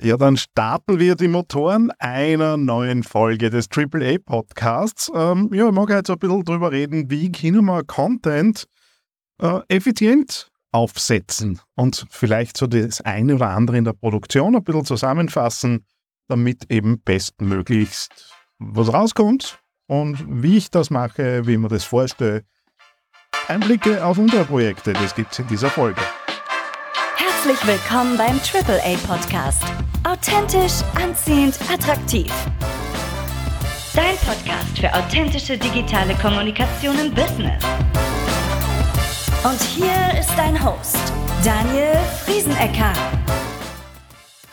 Ja, dann starten wir die Motoren einer neuen Folge des AAA Podcasts. Ähm, ja, ich mag jetzt ein bisschen drüber reden, wie können wir Content äh, effizient aufsetzen und vielleicht so das eine oder andere in der Produktion ein bisschen zusammenfassen, damit eben bestmöglichst was rauskommt und wie ich das mache, wie man das vorstelle. Einblicke auf unsere Projekte, das gibt es in dieser Folge. Herzlich willkommen beim AAA Podcast. Authentisch, anziehend, attraktiv. Dein Podcast für authentische digitale Kommunikation im Business. Und hier ist dein Host, Daniel Friesenecker.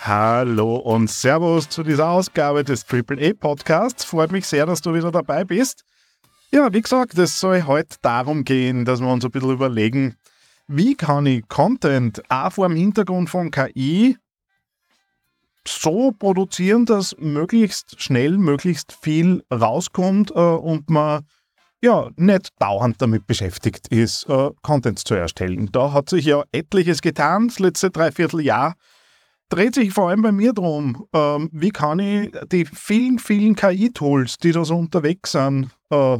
Hallo und Servus zu dieser Ausgabe des AAA Podcasts. Freut mich sehr, dass du wieder dabei bist. Ja, wie gesagt, es soll heute darum gehen, dass wir uns ein bisschen überlegen, wie kann ich Content auch vor dem Hintergrund von KI so produzieren, dass möglichst schnell, möglichst viel rauskommt äh, und man ja nicht dauernd damit beschäftigt ist, äh, Content zu erstellen. Da hat sich ja etliches getan, das letzte Dreivierteljahr dreht sich vor allem bei mir darum, ähm, wie kann ich die vielen, vielen KI-Tools, die da so unterwegs sind, äh,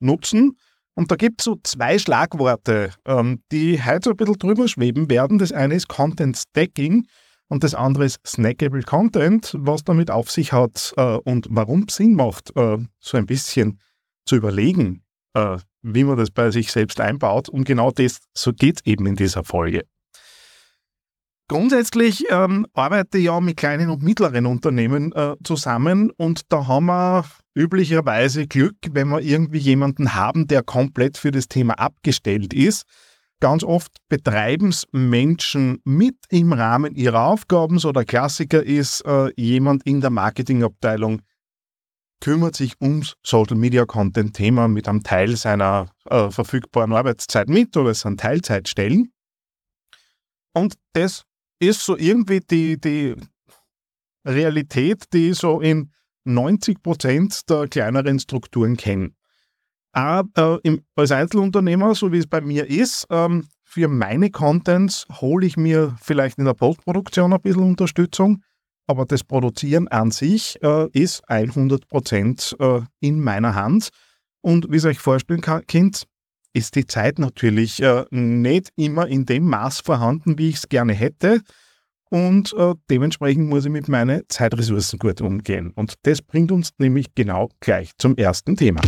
nutzen. Und da gibt es so zwei Schlagworte, ähm, die heute so ein bisschen drüber schweben werden. Das eine ist Content Stacking und das andere ist Snackable Content, was damit auf sich hat äh, und warum es Sinn macht, äh, so ein bisschen zu überlegen, äh, wie man das bei sich selbst einbaut. Und genau das, so geht es eben in dieser Folge. Grundsätzlich ähm, arbeite ich ja mit kleinen und mittleren Unternehmen äh, zusammen und da haben wir üblicherweise Glück, wenn wir irgendwie jemanden haben, der komplett für das Thema abgestellt ist. Ganz oft betreiben es Menschen mit im Rahmen ihrer Aufgaben. So der Klassiker ist, äh, jemand in der Marketingabteilung kümmert sich ums Social Media Content Thema mit einem Teil seiner äh, verfügbaren Arbeitszeit mit oder es sind Teilzeitstellen. Und das ist so irgendwie die, die Realität, die so in 90 Prozent der kleineren Strukturen kennen. Aber äh, als Einzelunternehmer, so wie es bei mir ist, ähm, für meine Contents hole ich mir vielleicht in der Postproduktion ein bisschen Unterstützung, aber das Produzieren an sich äh, ist 100 Prozent äh, in meiner Hand. Und wie ihr euch vorstellen könnt, ist die Zeit natürlich äh, nicht immer in dem Maß vorhanden, wie ich es gerne hätte. Und äh, dementsprechend muss ich mit meinen Zeitressourcen gut umgehen. Und das bringt uns nämlich genau gleich zum ersten Thema.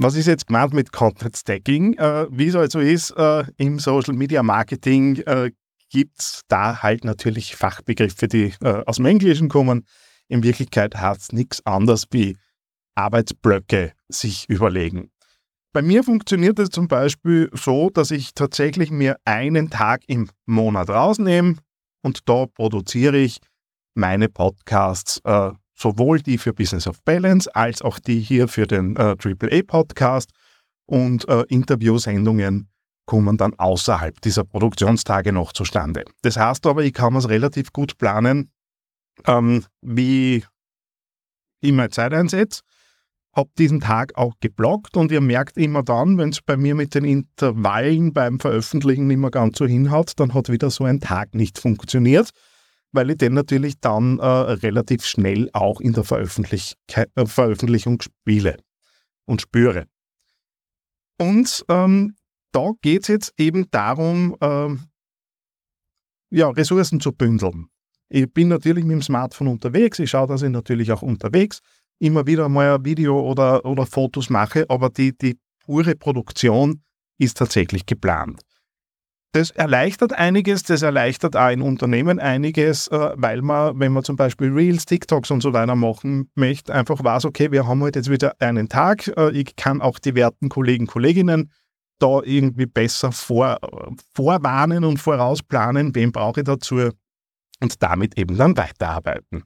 Was ist jetzt gemeint mit Content Stacking? Äh, wie es also ist, äh, im Social Media Marketing äh, gibt es da halt natürlich Fachbegriffe, die äh, aus dem Englischen kommen. In Wirklichkeit heißt es nichts anderes wie Arbeitsblöcke sich überlegen. Bei mir funktioniert es zum Beispiel so, dass ich tatsächlich mir einen Tag im Monat rausnehme und da produziere ich meine Podcasts, äh, sowohl die für Business of Balance als auch die hier für den äh, AAA Podcast und äh, Interviewsendungen kommen dann außerhalb dieser Produktionstage noch zustande. Das heißt aber, ich kann es relativ gut planen, ähm, wie ich meine Zeit einsetze habe diesen Tag auch geblockt und ihr merkt immer dann, wenn es bei mir mit den Intervallen beim Veröffentlichen nicht mehr ganz so hinhaut, dann hat wieder so ein Tag nicht funktioniert, weil ich den natürlich dann äh, relativ schnell auch in der Veröffentlich äh, Veröffentlichung spiele und spüre. Und ähm, da geht es jetzt eben darum, äh, ja, Ressourcen zu bündeln. Ich bin natürlich mit dem Smartphone unterwegs, ich schaue, dass ich natürlich auch unterwegs immer wieder mal ein Video oder, oder Fotos mache, aber die, die pure Produktion ist tatsächlich geplant. Das erleichtert einiges, das erleichtert auch in Unternehmen einiges, äh, weil man, wenn man zum Beispiel Reels, TikToks und so weiter machen möchte, einfach weiß, okay, wir haben heute jetzt wieder einen Tag, äh, ich kann auch die werten Kollegen, Kolleginnen da irgendwie besser vor, vorwarnen und vorausplanen, wen brauche ich dazu und damit eben dann weiterarbeiten.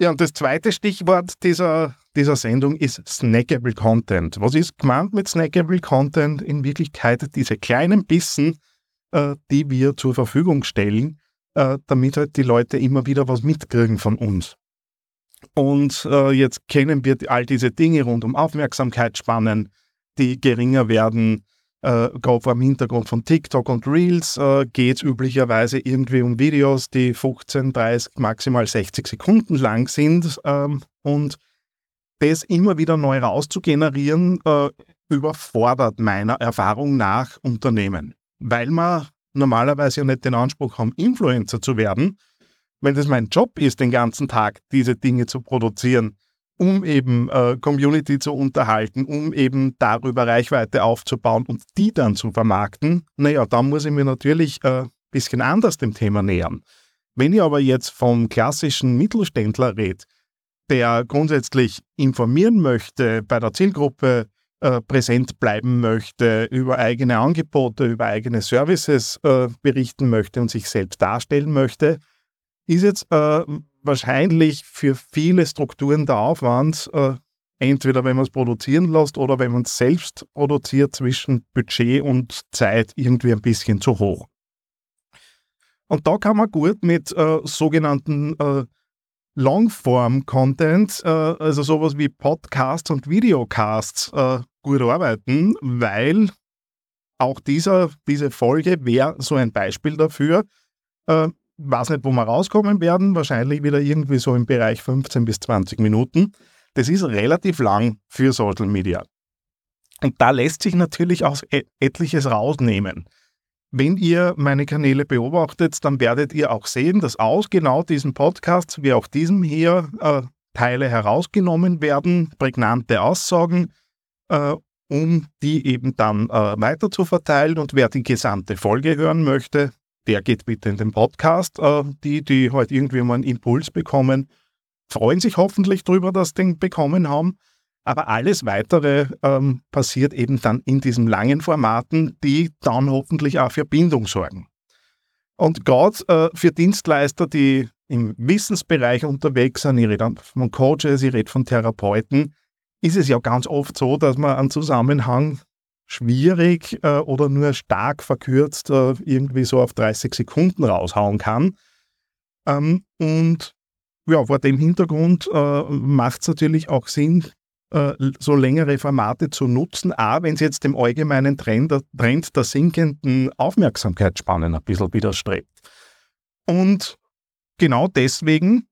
Ja, und das zweite Stichwort dieser, dieser Sendung ist Snackable Content. Was ist gemeint mit Snackable Content? In Wirklichkeit diese kleinen Bissen, äh, die wir zur Verfügung stellen, äh, damit halt die Leute immer wieder was mitkriegen von uns. Und äh, jetzt kennen wir all diese Dinge rund um Aufmerksamkeitsspannen, die geringer werden, äh, vor dem Hintergrund von TikTok und Reels äh, geht es üblicherweise irgendwie um Videos, die 15, 30, maximal 60 Sekunden lang sind. Ähm, und das immer wieder neu rauszugenerieren, äh, überfordert meiner Erfahrung nach Unternehmen. Weil man normalerweise ja nicht den Anspruch haben, Influencer zu werden. Wenn das mein Job ist, den ganzen Tag diese Dinge zu produzieren, um eben äh, Community zu unterhalten, um eben darüber Reichweite aufzubauen und die dann zu vermarkten, naja, dann muss ich mir natürlich ein äh, bisschen anders dem Thema nähern. Wenn ich aber jetzt vom klassischen Mittelständler rede, der grundsätzlich informieren möchte, bei der Zielgruppe äh, präsent bleiben möchte, über eigene Angebote, über eigene Services äh, berichten möchte und sich selbst darstellen möchte, ist jetzt äh, wahrscheinlich für viele Strukturen der Aufwand, äh, entweder wenn man es produzieren lässt oder wenn man es selbst produziert, zwischen Budget und Zeit irgendwie ein bisschen zu hoch. Und da kann man gut mit äh, sogenannten äh, Longform-Content, äh, also sowas wie Podcasts und Videocasts, äh, gut arbeiten, weil auch dieser, diese Folge wäre so ein Beispiel dafür. Weiß nicht, wo wir rauskommen werden, wahrscheinlich wieder irgendwie so im Bereich 15 bis 20 Minuten. Das ist relativ lang für Social Media. Und da lässt sich natürlich auch etliches rausnehmen. Wenn ihr meine Kanäle beobachtet, dann werdet ihr auch sehen, dass aus genau diesem Podcast, wie auch diesem hier, äh, Teile herausgenommen werden, prägnante Aussagen, äh, um die eben dann äh, weiter zu verteilen. Und wer die gesamte Folge hören möchte, der geht bitte in den Podcast. Äh, die, die heute halt irgendwie mal einen Impuls bekommen, freuen sich hoffentlich darüber, dass sie den bekommen haben. Aber alles Weitere ähm, passiert eben dann in diesen langen Formaten, die dann hoffentlich auch für Bindung sorgen. Und gerade äh, für Dienstleister, die im Wissensbereich unterwegs sind, ich rede von Coaches, ich rede von Therapeuten, ist es ja ganz oft so, dass man einen Zusammenhang schwierig äh, oder nur stark verkürzt äh, irgendwie so auf 30 Sekunden raushauen kann. Ähm, und ja, vor dem Hintergrund äh, macht es natürlich auch Sinn, äh, so längere Formate zu nutzen, auch wenn es jetzt dem allgemeinen Trend, Trend der sinkenden Aufmerksamkeitsspannen ein bisschen widerstrebt. Und genau deswegen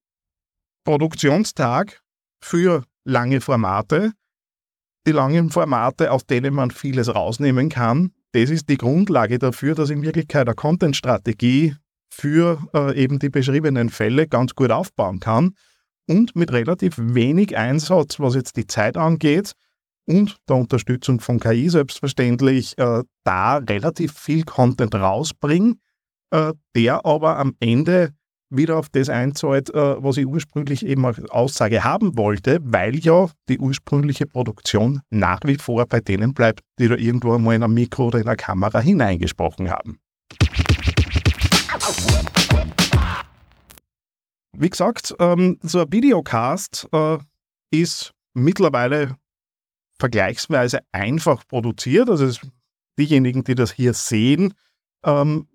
Produktionstag für lange Formate, die langen Formate, aus denen man vieles rausnehmen kann, das ist die Grundlage dafür, dass in Wirklichkeit eine Content-Strategie für äh, eben die beschriebenen Fälle ganz gut aufbauen kann und mit relativ wenig Einsatz, was jetzt die Zeit angeht und der Unterstützung von KI selbstverständlich, äh, da relativ viel Content rausbringen, äh, der aber am Ende wieder auf das einzahlt, äh, was ich ursprünglich eben als Aussage haben wollte, weil ja die ursprüngliche Produktion nach wie vor bei denen bleibt, die da irgendwo einmal in ein Mikro oder in eine Kamera hineingesprochen haben. Wie gesagt, ähm, so ein Videocast äh, ist mittlerweile vergleichsweise einfach produziert. Also diejenigen, die das hier sehen, ähm,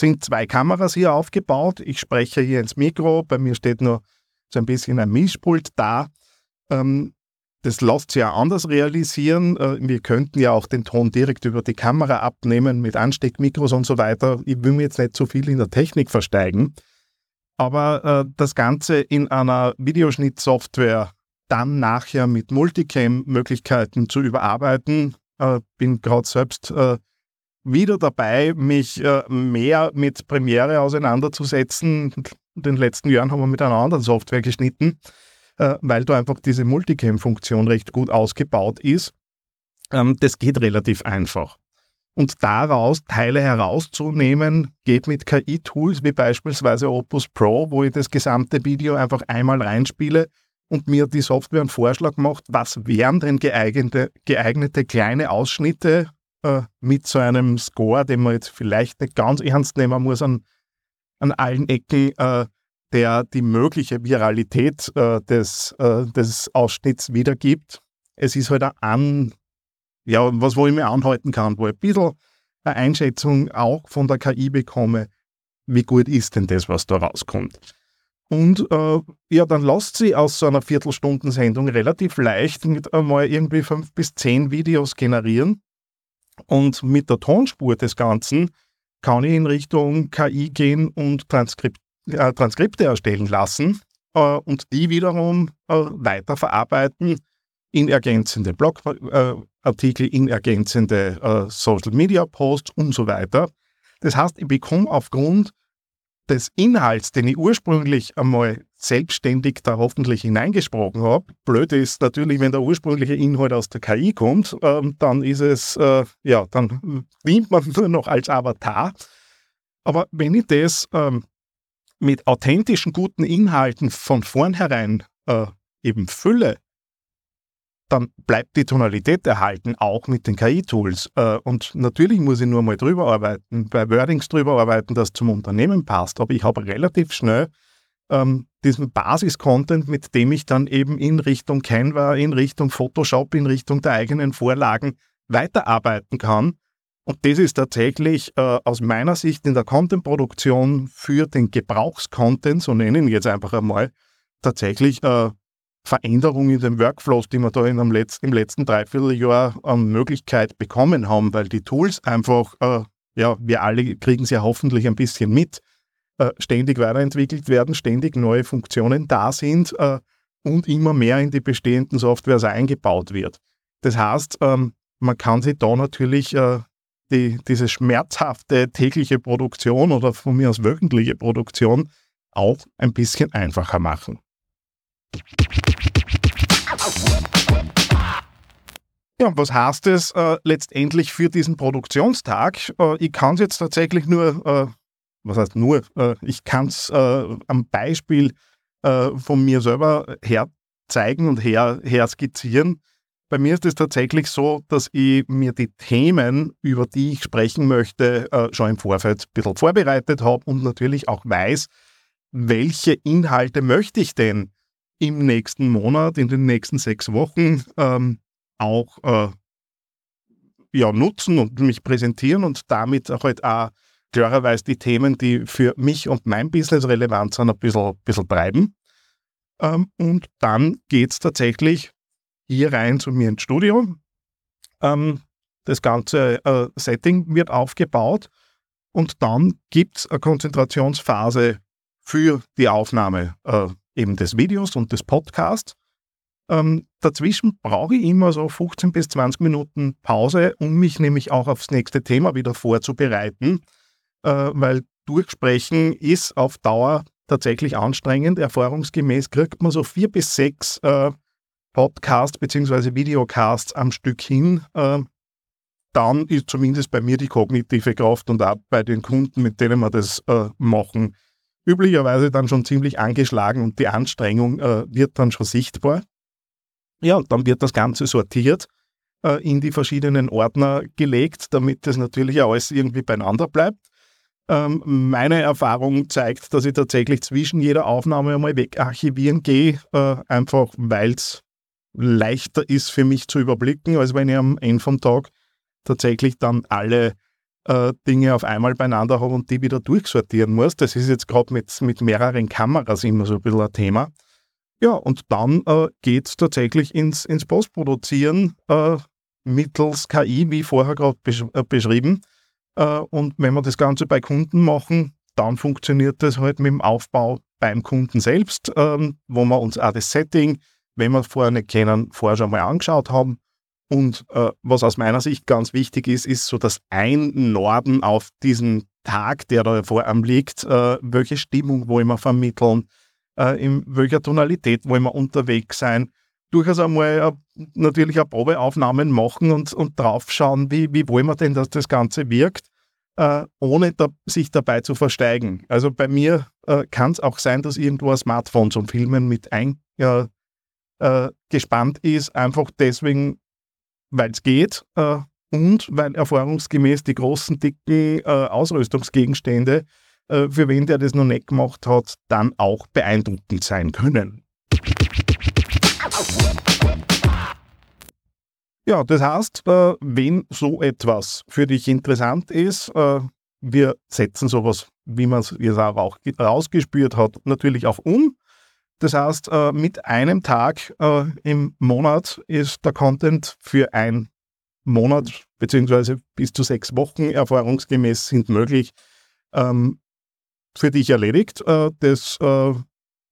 sind zwei Kameras hier aufgebaut. Ich spreche hier ins Mikro. Bei mir steht nur so ein bisschen ein Mischpult da. Ähm, das lässt sich ja anders realisieren. Äh, wir könnten ja auch den Ton direkt über die Kamera abnehmen mit Ansteckmikros und so weiter. Ich will mir jetzt nicht zu so viel in der Technik versteigen aber äh, das Ganze in einer Videoschnittsoftware dann nachher mit Multicam-Möglichkeiten zu überarbeiten. Äh, bin gerade selbst äh, wieder dabei, mich äh, mehr mit Premiere auseinanderzusetzen. In den letzten Jahren haben wir mit einer anderen Software geschnitten, äh, weil da einfach diese Multicam-Funktion recht gut ausgebaut ist. Ähm, das geht relativ einfach und daraus Teile herauszunehmen, geht mit KI-Tools wie beispielsweise Opus Pro, wo ich das gesamte Video einfach einmal reinspiele und mir die Software einen Vorschlag macht, was wären denn geeignete, geeignete kleine Ausschnitte äh, mit so einem Score, den man jetzt vielleicht nicht ganz ernst nehmen muss an, an allen Ecken, äh, der die mögliche Viralität äh, des, äh, des Ausschnitts wiedergibt. Es ist halt ein ja, was wo ich mir anhalten kann, wo ich ein bisschen eine Einschätzung auch von der KI bekomme, wie gut ist denn das, was da rauskommt. Und äh, ja, dann lasst sie aus so einer Viertelstunden-Sendung relativ leicht einmal irgendwie fünf bis zehn Videos generieren. Und mit der Tonspur des Ganzen kann ich in Richtung KI gehen und Transkript, äh, Transkripte erstellen lassen äh, und die wiederum äh, weiterverarbeiten in ergänzende Blogartikel, in ergänzende äh, Social Media Posts und so weiter. Das heißt, ich bekomme aufgrund des Inhalts, den ich ursprünglich einmal selbstständig da hoffentlich hineingesprochen habe. Blöd ist natürlich, wenn der ursprüngliche Inhalt aus der KI kommt, ähm, dann ist es, äh, ja, dann dient man nur noch als Avatar. Aber wenn ich das ähm, mit authentischen, guten Inhalten von vornherein äh, eben fülle, dann bleibt die Tonalität erhalten, auch mit den KI-Tools. Äh, und natürlich muss ich nur mal drüber arbeiten, bei Wordings drüber arbeiten, das zum Unternehmen passt. Aber ich habe relativ schnell ähm, diesen Basis-Content, mit dem ich dann eben in Richtung Canva, in Richtung Photoshop, in Richtung der eigenen Vorlagen weiterarbeiten kann. Und das ist tatsächlich äh, aus meiner Sicht in der Content-Produktion für den Gebrauchscontent, so nennen wir jetzt einfach einmal, tatsächlich äh, Veränderung in den Workflows, die wir da in einem Letz-, im letzten Dreivierteljahr an Möglichkeit bekommen haben, weil die Tools einfach, äh, ja, wir alle kriegen sie ja hoffentlich ein bisschen mit, äh, ständig weiterentwickelt werden, ständig neue Funktionen da sind äh, und immer mehr in die bestehenden Softwares eingebaut wird. Das heißt, ähm, man kann sich da natürlich äh, die, diese schmerzhafte tägliche Produktion oder von mir aus wöchentliche Produktion auch ein bisschen einfacher machen. Ja, was heißt es äh, letztendlich für diesen Produktionstag? Äh, ich kann es jetzt tatsächlich nur, äh, was heißt nur, äh, ich kann es äh, am Beispiel äh, von mir selber her zeigen und her, her skizzieren. Bei mir ist es tatsächlich so, dass ich mir die Themen, über die ich sprechen möchte, schon im Vorfeld ein bisschen vorbereitet habe und natürlich auch weiß, welche Inhalte möchte ich denn im nächsten Monat, in den nächsten sechs Wochen ähm, auch äh, ja, nutzen und mich präsentieren und damit auch halt auch klarerweise die Themen, die für mich und mein Business relevant sind, ein bisschen, bisschen treiben. Ähm, und dann geht es tatsächlich hier rein zu mir ins Studio. Ähm, das ganze äh, Setting wird aufgebaut und dann gibt es eine Konzentrationsphase für die Aufnahme äh, eben des Videos und des Podcasts. Ähm, dazwischen brauche ich immer so 15 bis 20 Minuten Pause, um mich nämlich auch aufs nächste Thema wieder vorzubereiten, äh, weil Durchsprechen ist auf Dauer tatsächlich anstrengend. Erfahrungsgemäß kriegt man so vier bis sechs äh, Podcasts bzw. Videocasts am Stück hin. Äh, dann ist zumindest bei mir die kognitive Kraft und auch bei den Kunden, mit denen wir das äh, machen, üblicherweise dann schon ziemlich angeschlagen und die Anstrengung äh, wird dann schon sichtbar. Ja, und dann wird das Ganze sortiert, äh, in die verschiedenen Ordner gelegt, damit das natürlich alles irgendwie beieinander bleibt. Ähm, meine Erfahrung zeigt, dass ich tatsächlich zwischen jeder Aufnahme einmal wegarchivieren gehe, äh, einfach weil es leichter ist für mich zu überblicken, als wenn ich am Ende vom Tag tatsächlich dann alle äh, Dinge auf einmal beieinander habe und die wieder durchsortieren muss. Das ist jetzt gerade mit, mit mehreren Kameras immer so ein bisschen ein Thema. Ja, und dann äh, geht es tatsächlich ins, ins Postproduzieren äh, mittels KI, wie vorher gerade besch äh, beschrieben. Äh, und wenn wir das Ganze bei Kunden machen, dann funktioniert das halt mit dem Aufbau beim Kunden selbst, ähm, wo wir uns auch das Setting, wenn wir es vorher nicht kennen, vorher schon mal angeschaut haben und äh, was aus meiner Sicht ganz wichtig ist, ist so das Einnorden auf diesen Tag, der da vor einem liegt, äh, welche Stimmung wollen wir vermitteln, äh, in welcher Tonalität wollen wir unterwegs sein. Durchaus einmal äh, natürlich auch Probeaufnahmen machen und, und draufschauen, wie, wie wollen wir denn, dass das Ganze wirkt, äh, ohne da, sich dabei zu versteigen. Also bei mir äh, kann es auch sein, dass irgendwo ein Smartphone zum Filmen mit eingespannt ist, einfach deswegen, weil es geht äh, und weil erfahrungsgemäß die großen, dicken äh, Ausrüstungsgegenstände, äh, für wen der das noch nicht gemacht hat, dann auch beeindruckend sein können. Ja, das heißt, äh, wenn so etwas für dich interessant ist, äh, wir setzen sowas, wie man es jetzt auch rausgespürt hat, natürlich auch um. Das heißt, äh, mit einem Tag äh, im Monat ist der Content für einen Monat beziehungsweise bis zu sechs Wochen erfahrungsgemäß sind möglich, ähm, für dich erledigt. Äh, das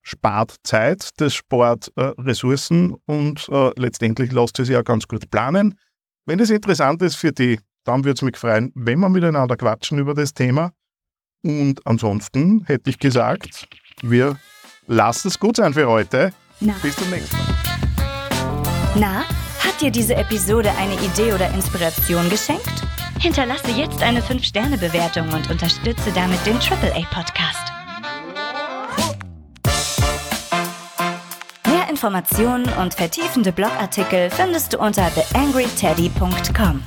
spart Zeit, das spart Ressourcen und letztendlich lässt es ja ganz gut planen. Wenn es interessant ist für die, dann würde es mich freuen, wenn wir miteinander quatschen über das Thema. Und ansonsten hätte ich gesagt, wir lassen es gut sein für heute. Na. Bis zum nächsten Mal. Na, hat dir diese Episode eine Idee oder Inspiration geschenkt? Hinterlasse jetzt eine 5-Sterne-Bewertung und unterstütze damit den AAA-Podcast. Mehr Informationen und vertiefende Blogartikel findest du unter theangryteddy.com.